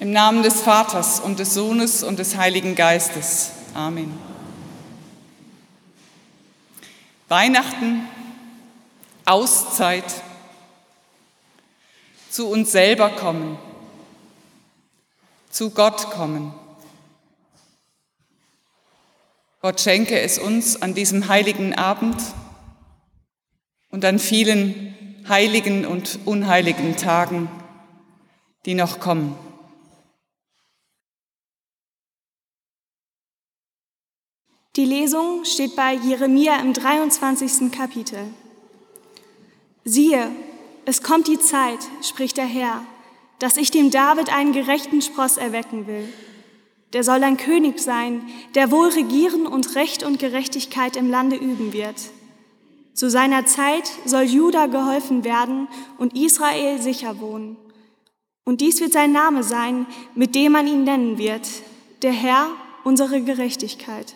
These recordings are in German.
Im Namen des Vaters und des Sohnes und des Heiligen Geistes. Amen. Weihnachten, Auszeit, zu uns selber kommen, zu Gott kommen. Gott schenke es uns an diesem heiligen Abend und an vielen heiligen und unheiligen Tagen, die noch kommen. Die Lesung steht bei Jeremia im 23. Kapitel. Siehe, es kommt die Zeit, spricht der Herr, dass ich dem David einen gerechten Spross erwecken will. Der soll ein König sein, der wohl regieren und Recht und Gerechtigkeit im Lande üben wird. Zu seiner Zeit soll Juda geholfen werden und Israel sicher wohnen. Und dies wird sein Name sein, mit dem man ihn nennen wird, der Herr, unsere Gerechtigkeit.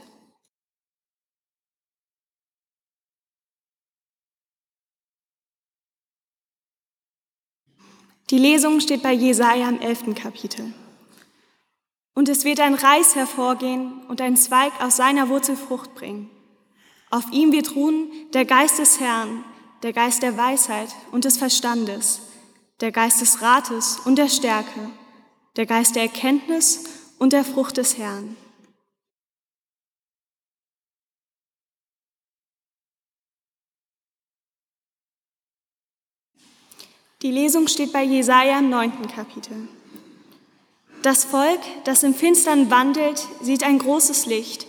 Die Lesung steht bei Jesaja im elften Kapitel. Und es wird ein Reis hervorgehen und ein Zweig aus seiner Wurzel Frucht bringen. Auf ihm wird ruhen der Geist des Herrn, der Geist der Weisheit und des Verstandes, der Geist des Rates und der Stärke, der Geist der Erkenntnis und der Frucht des Herrn Die Lesung steht bei Jesaja im neunten Kapitel. Das Volk, das im Finstern wandelt, sieht ein großes Licht,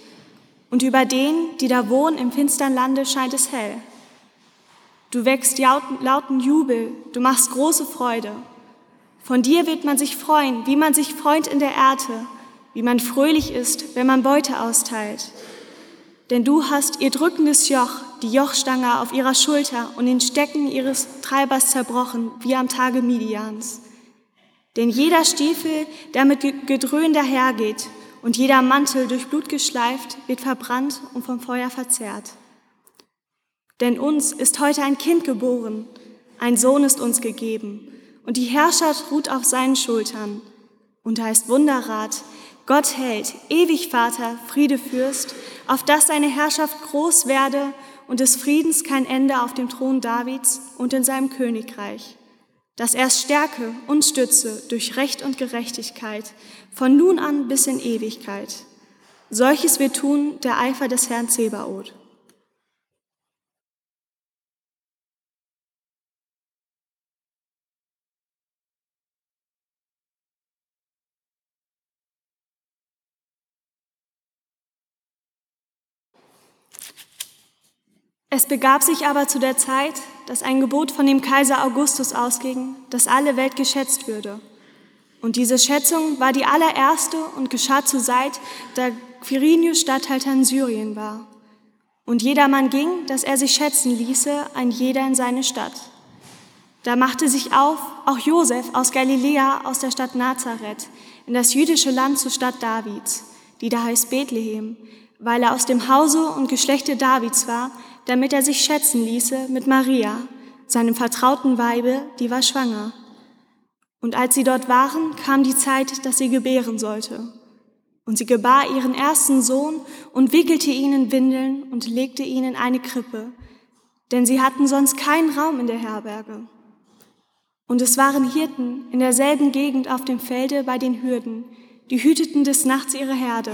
und über denen, die da wohnen im finstern Lande, scheint es hell. Du wächst lauten Jubel, du machst große Freude. Von dir wird man sich freuen, wie man sich freut in der Ernte, wie man fröhlich ist, wenn man Beute austeilt. Denn du hast ihr drückendes Joch, die Jochstange auf ihrer Schulter und den Stecken ihres Treibers zerbrochen, wie am Tage Midians. Denn jeder Stiefel, der mit Gedröhn dahergeht, und jeder Mantel durch Blut geschleift, wird verbrannt und vom Feuer verzehrt. Denn uns ist heute ein Kind geboren, ein Sohn ist uns gegeben, und die Herrschaft ruht auf seinen Schultern. Und er heißt Wunderrat, Gott hält, ewig Vater, Friede Fürst, auf dass seine Herrschaft groß werde und des Friedens kein Ende auf dem Thron Davids und in seinem Königreich, dass er stärke und stütze durch Recht und Gerechtigkeit von nun an bis in Ewigkeit. Solches wird tun der Eifer des Herrn Zebaoth. Es begab sich aber zu der Zeit, dass ein Gebot von dem Kaiser Augustus ausging, dass alle Welt geschätzt würde. Und diese Schätzung war die allererste und geschah zur Zeit, da Quirinius Statthalter in Syrien war. Und jedermann ging, dass er sich schätzen ließe, ein jeder in seine Stadt. Da machte sich auf auch Josef aus Galiläa, aus der Stadt Nazareth, in das jüdische Land zur Stadt Davids, die da heißt Bethlehem, weil er aus dem Hause und Geschlechte Davids war, damit er sich schätzen ließe mit Maria, seinem vertrauten Weibe, die war schwanger. Und als sie dort waren, kam die Zeit, dass sie gebären sollte. Und sie gebar ihren ersten Sohn und wickelte ihn in Windeln und legte ihn in eine Krippe, denn sie hatten sonst keinen Raum in der Herberge. Und es waren Hirten in derselben Gegend auf dem Felde bei den Hürden, die hüteten des Nachts ihre Herde.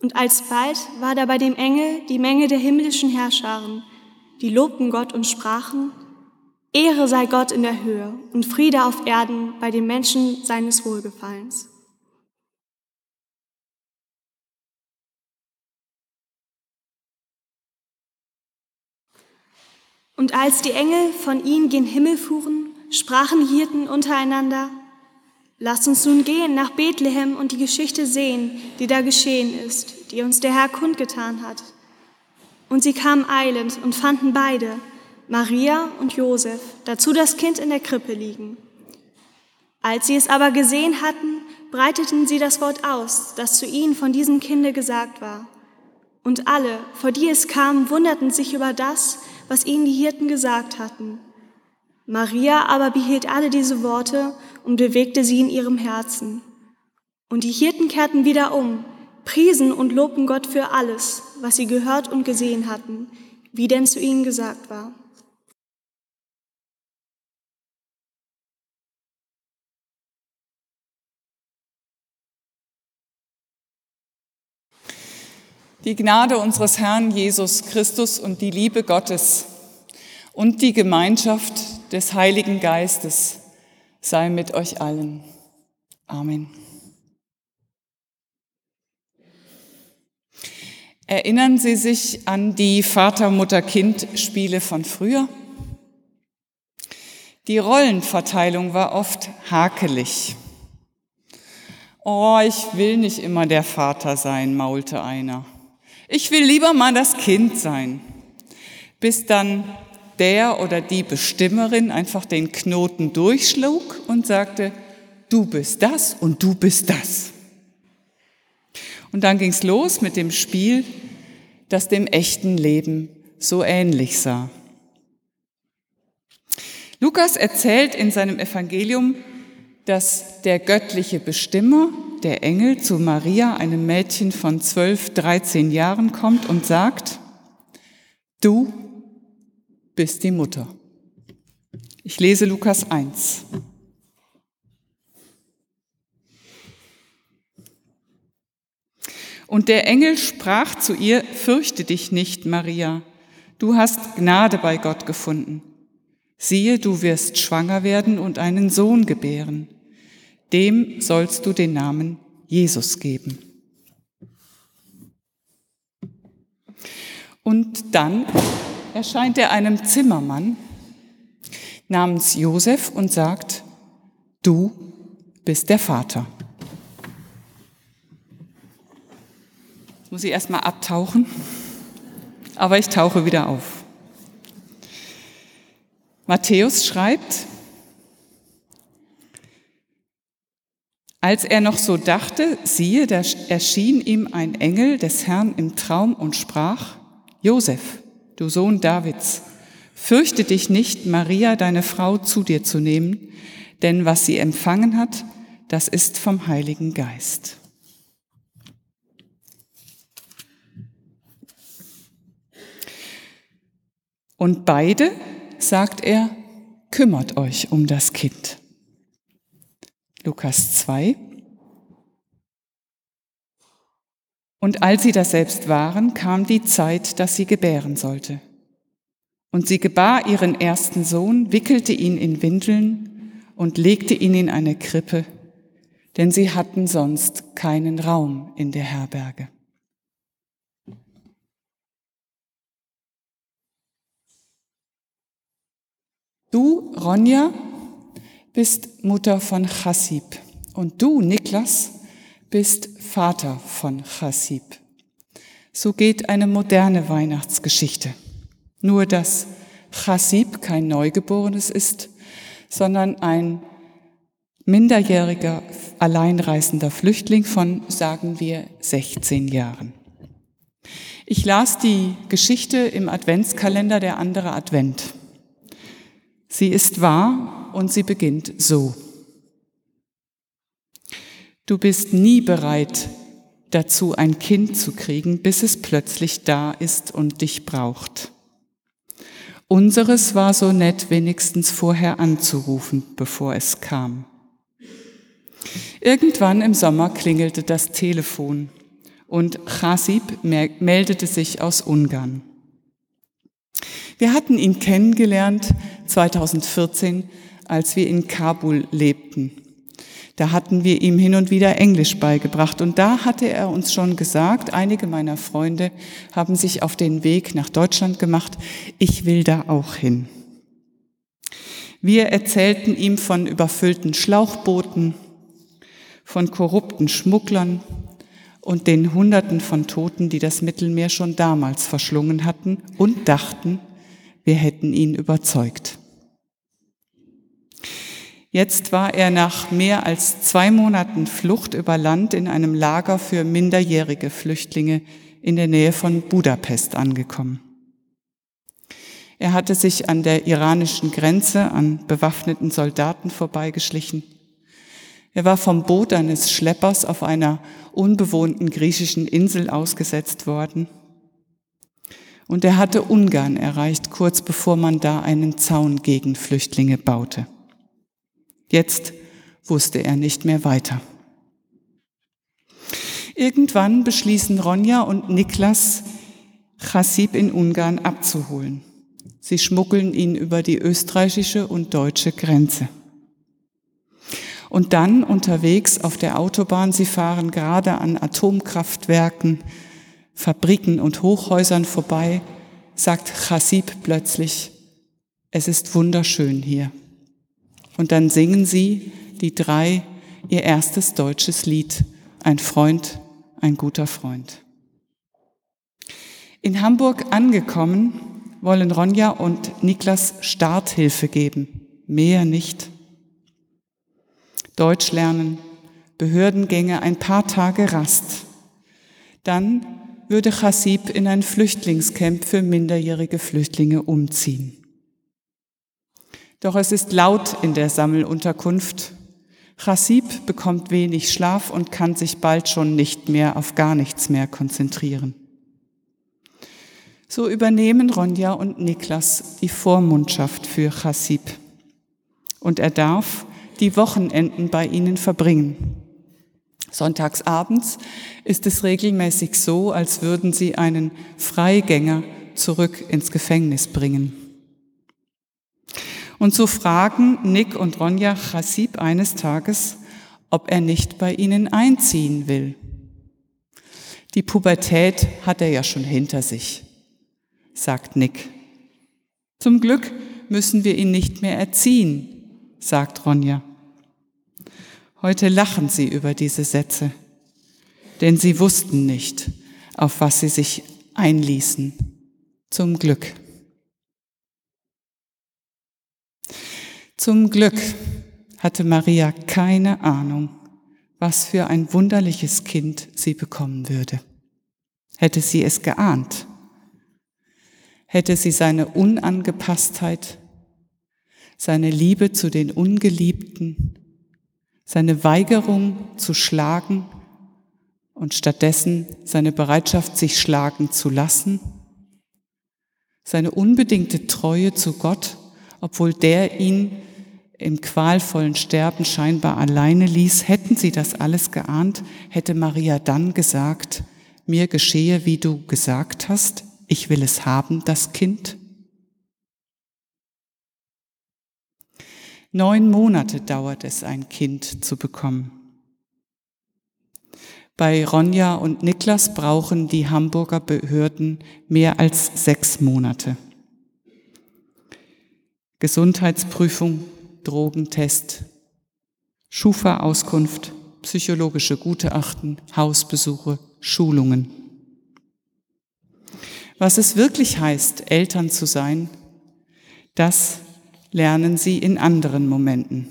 Und alsbald war da bei dem Engel die Menge der himmlischen Herrscharen, die lobten Gott und sprachen, Ehre sei Gott in der Höhe und Friede auf Erden bei den Menschen seines Wohlgefallens. Und als die Engel von ihnen gen Himmel fuhren, sprachen Hirten untereinander, Lasst uns nun gehen nach Bethlehem und die Geschichte sehen, die da geschehen ist, die uns der Herr kundgetan hat. Und sie kamen eilend und fanden beide, Maria und Josef, dazu das Kind in der Krippe liegen. Als sie es aber gesehen hatten, breiteten sie das Wort aus, das zu ihnen von diesem Kinde gesagt war. Und alle, vor die es kam, wunderten sich über das, was ihnen die Hirten gesagt hatten. Maria aber behielt alle diese Worte und bewegte sie in ihrem Herzen. Und die Hirten kehrten wieder um, priesen und lobten Gott für alles, was sie gehört und gesehen hatten, wie denn zu ihnen gesagt war. Die Gnade unseres Herrn Jesus Christus und die Liebe Gottes und die Gemeinschaft des Heiligen Geistes sei mit euch allen. Amen. Erinnern Sie sich an die Vater-Mutter-Kind-Spiele von früher? Die Rollenverteilung war oft hakelig. Oh, ich will nicht immer der Vater sein, maulte einer. Ich will lieber mal das Kind sein. Bis dann der oder die Bestimmerin einfach den Knoten durchschlug und sagte, du bist das und du bist das. Und dann ging's los mit dem Spiel, das dem echten Leben so ähnlich sah. Lukas erzählt in seinem Evangelium, dass der göttliche Bestimmer der Engel zu Maria, einem Mädchen von 12, 13 Jahren, kommt und sagt, du bist die Mutter. Ich lese Lukas 1. Und der Engel sprach zu ihr, fürchte dich nicht, Maria, du hast Gnade bei Gott gefunden. Siehe, du wirst schwanger werden und einen Sohn gebären dem sollst du den Namen Jesus geben. Und dann erscheint er einem Zimmermann namens Josef und sagt, du bist der Vater. Jetzt muss ich erstmal abtauchen, aber ich tauche wieder auf. Matthäus schreibt, Als er noch so dachte, siehe, da erschien ihm ein Engel des Herrn im Traum und sprach, Josef, du Sohn Davids, fürchte dich nicht, Maria, deine Frau, zu dir zu nehmen, denn was sie empfangen hat, das ist vom Heiligen Geist. Und beide, sagt er, kümmert euch um das Kind. Lukas 2. Und als sie das selbst waren, kam die Zeit, dass sie gebären sollte. Und sie gebar ihren ersten Sohn, wickelte ihn in Windeln und legte ihn in eine Krippe, denn sie hatten sonst keinen Raum in der Herberge. Du, Ronja, bist Mutter von Chassib und du, Niklas, bist Vater von Chassib. So geht eine moderne Weihnachtsgeschichte. Nur dass Chassib kein Neugeborenes ist, sondern ein minderjähriger, alleinreisender Flüchtling von, sagen wir, 16 Jahren. Ich las die Geschichte im Adventskalender der andere Advent. Sie ist wahr und sie beginnt so. Du bist nie bereit dazu, ein Kind zu kriegen, bis es plötzlich da ist und dich braucht. Unseres war so nett, wenigstens vorher anzurufen, bevor es kam. Irgendwann im Sommer klingelte das Telefon und Chasib meldete sich aus Ungarn. Wir hatten ihn kennengelernt 2014 als wir in Kabul lebten. Da hatten wir ihm hin und wieder Englisch beigebracht und da hatte er uns schon gesagt, einige meiner Freunde haben sich auf den Weg nach Deutschland gemacht, ich will da auch hin. Wir erzählten ihm von überfüllten Schlauchbooten, von korrupten Schmugglern und den Hunderten von Toten, die das Mittelmeer schon damals verschlungen hatten und dachten, wir hätten ihn überzeugt. Jetzt war er nach mehr als zwei Monaten Flucht über Land in einem Lager für minderjährige Flüchtlinge in der Nähe von Budapest angekommen. Er hatte sich an der iranischen Grenze an bewaffneten Soldaten vorbeigeschlichen. Er war vom Boot eines Schleppers auf einer unbewohnten griechischen Insel ausgesetzt worden. Und er hatte Ungarn erreicht, kurz bevor man da einen Zaun gegen Flüchtlinge baute. Jetzt wusste er nicht mehr weiter. Irgendwann beschließen Ronja und Niklas, Chassib in Ungarn abzuholen. Sie schmuggeln ihn über die österreichische und deutsche Grenze. Und dann unterwegs auf der Autobahn, sie fahren gerade an Atomkraftwerken, Fabriken und Hochhäusern vorbei, sagt Chassib plötzlich, es ist wunderschön hier. Und dann singen sie, die drei, ihr erstes deutsches Lied, ein Freund, ein guter Freund. In Hamburg angekommen, wollen Ronja und Niklas Starthilfe geben, mehr nicht. Deutsch lernen, Behördengänge, ein paar Tage Rast. Dann würde Chassib in ein Flüchtlingscamp für minderjährige Flüchtlinge umziehen. Doch es ist laut in der Sammelunterkunft. Chassib bekommt wenig Schlaf und kann sich bald schon nicht mehr auf gar nichts mehr konzentrieren. So übernehmen Ronja und Niklas die Vormundschaft für Chassib. Und er darf die Wochenenden bei ihnen verbringen. Sonntagsabends ist es regelmäßig so, als würden sie einen Freigänger zurück ins Gefängnis bringen. Und so fragen Nick und Ronja Chassib eines Tages, ob er nicht bei ihnen einziehen will. Die Pubertät hat er ja schon hinter sich, sagt Nick. Zum Glück müssen wir ihn nicht mehr erziehen, sagt Ronja. Heute lachen sie über diese Sätze, denn sie wussten nicht, auf was sie sich einließen. Zum Glück. Zum Glück hatte Maria keine Ahnung, was für ein wunderliches Kind sie bekommen würde. Hätte sie es geahnt, hätte sie seine Unangepasstheit, seine Liebe zu den Ungeliebten, seine Weigerung zu schlagen und stattdessen seine Bereitschaft, sich schlagen zu lassen, seine unbedingte Treue zu Gott, obwohl der ihn im qualvollen Sterben scheinbar alleine ließ, hätten sie das alles geahnt, hätte Maria dann gesagt, mir geschehe, wie du gesagt hast, ich will es haben, das Kind. Neun Monate dauert es, ein Kind zu bekommen. Bei Ronja und Niklas brauchen die Hamburger Behörden mehr als sechs Monate. Gesundheitsprüfung, Drogentest, Schufa-Auskunft, psychologische Gutachten, Hausbesuche, Schulungen. Was es wirklich heißt, Eltern zu sein, das lernen sie in anderen Momenten.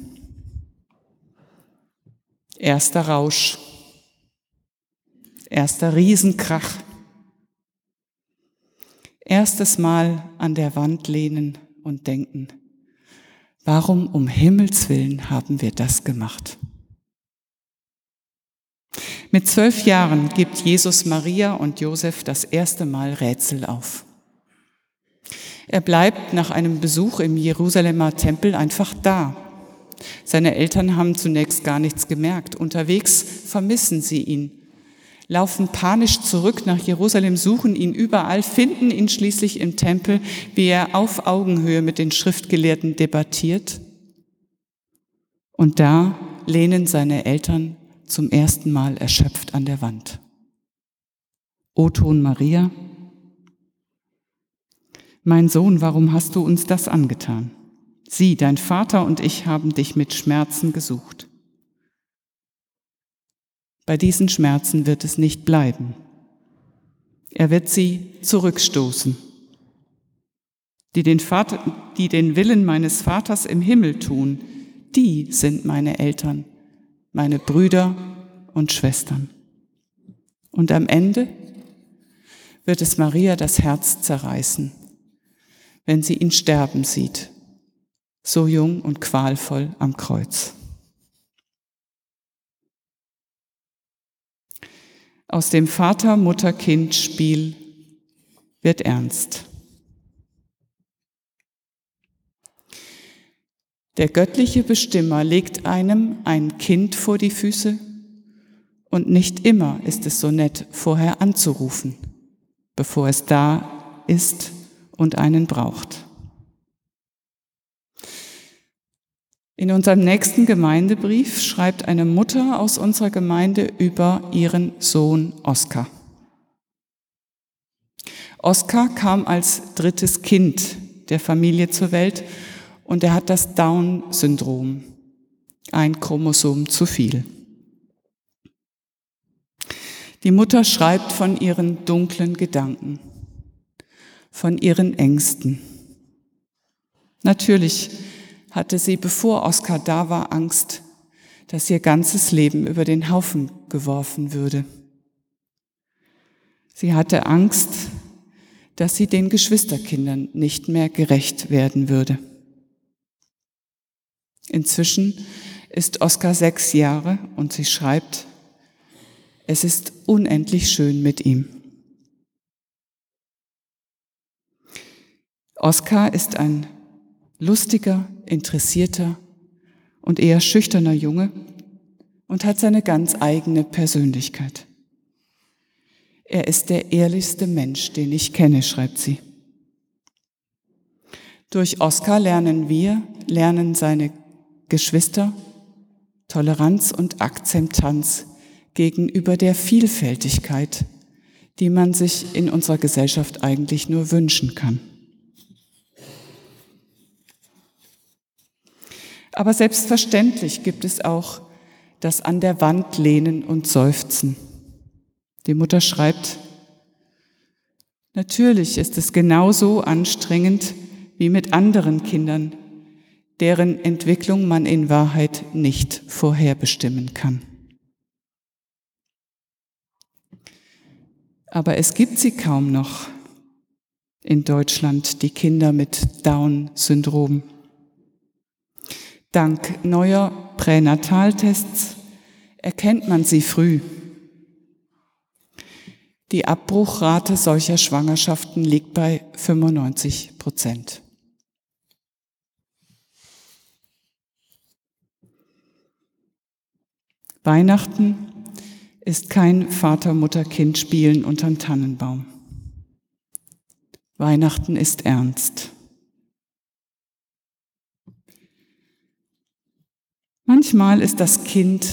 Erster Rausch, erster Riesenkrach, erstes Mal an der Wand lehnen und denken, Warum um Himmels willen haben wir das gemacht? Mit zwölf Jahren gibt Jesus Maria und Josef das erste Mal Rätsel auf. Er bleibt nach einem Besuch im Jerusalemer Tempel einfach da. Seine Eltern haben zunächst gar nichts gemerkt. Unterwegs vermissen sie ihn laufen panisch zurück nach Jerusalem, suchen ihn überall, finden ihn schließlich im Tempel, wie er auf Augenhöhe mit den Schriftgelehrten debattiert. Und da lehnen seine Eltern zum ersten Mal erschöpft an der Wand. O Ton Maria, mein Sohn, warum hast du uns das angetan? Sieh, dein Vater und ich haben dich mit Schmerzen gesucht. Bei diesen Schmerzen wird es nicht bleiben. Er wird sie zurückstoßen. Die den, Vater, die den Willen meines Vaters im Himmel tun, die sind meine Eltern, meine Brüder und Schwestern. Und am Ende wird es Maria das Herz zerreißen, wenn sie ihn sterben sieht, so jung und qualvoll am Kreuz. Aus dem Vater-Mutter-Kind-Spiel wird ernst. Der göttliche Bestimmer legt einem ein Kind vor die Füße und nicht immer ist es so nett, vorher anzurufen, bevor es da ist und einen braucht. In unserem nächsten Gemeindebrief schreibt eine Mutter aus unserer Gemeinde über ihren Sohn Oskar. Oskar kam als drittes Kind der Familie zur Welt und er hat das Down-Syndrom, ein Chromosom zu viel. Die Mutter schreibt von ihren dunklen Gedanken, von ihren Ängsten. Natürlich hatte sie, bevor Oskar da war, Angst, dass ihr ganzes Leben über den Haufen geworfen würde. Sie hatte Angst, dass sie den Geschwisterkindern nicht mehr gerecht werden würde. Inzwischen ist Oskar sechs Jahre und sie schreibt, es ist unendlich schön mit ihm. Oskar ist ein lustiger, interessierter und eher schüchterner Junge und hat seine ganz eigene Persönlichkeit. Er ist der ehrlichste Mensch, den ich kenne, schreibt sie. Durch Oskar lernen wir, lernen seine Geschwister Toleranz und Akzeptanz gegenüber der Vielfältigkeit, die man sich in unserer Gesellschaft eigentlich nur wünschen kann. Aber selbstverständlich gibt es auch das an der Wand lehnen und seufzen. Die Mutter schreibt, natürlich ist es genauso anstrengend wie mit anderen Kindern, deren Entwicklung man in Wahrheit nicht vorherbestimmen kann. Aber es gibt sie kaum noch in Deutschland, die Kinder mit Down-Syndrom. Dank neuer Pränataltests erkennt man sie früh. Die Abbruchrate solcher Schwangerschaften liegt bei 95 Prozent. Weihnachten ist kein Vater-Mutter-Kind-Spielen unterm Tannenbaum. Weihnachten ist ernst. Manchmal ist das Kind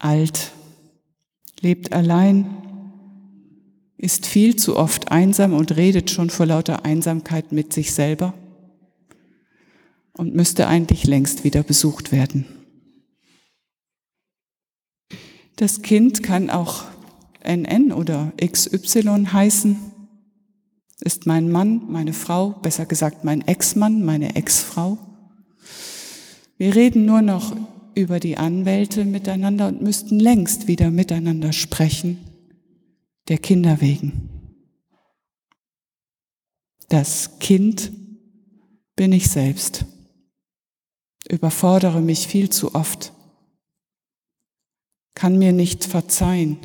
alt, lebt allein, ist viel zu oft einsam und redet schon vor lauter Einsamkeit mit sich selber und müsste eigentlich längst wieder besucht werden. Das Kind kann auch NN oder XY heißen, ist mein Mann, meine Frau, besser gesagt mein Ex-Mann, meine Ex-Frau. Wir reden nur noch über die Anwälte miteinander und müssten längst wieder miteinander sprechen, der Kinder wegen. Das Kind bin ich selbst, überfordere mich viel zu oft, kann mir nicht verzeihen,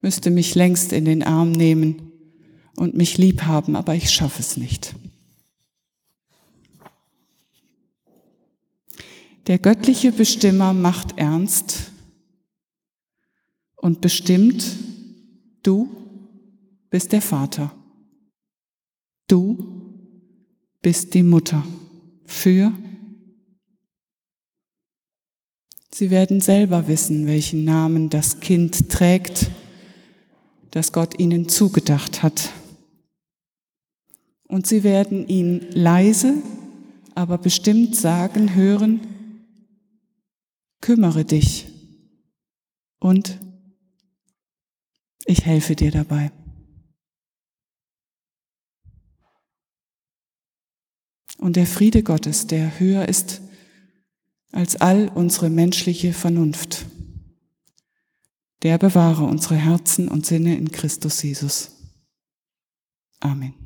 müsste mich längst in den Arm nehmen und mich lieb haben, aber ich schaffe es nicht. Der göttliche Bestimmer macht ernst und bestimmt, du bist der Vater. Du bist die Mutter für. Sie werden selber wissen, welchen Namen das Kind trägt, das Gott ihnen zugedacht hat. Und sie werden ihn leise, aber bestimmt sagen hören, kümmere dich Und ich helfe dir dabei. Und der Friede Gottes, der höher ist als all unsere menschliche Vernunft, der bewahre unsere Herzen und Sinne in Christus Jesus. Amen.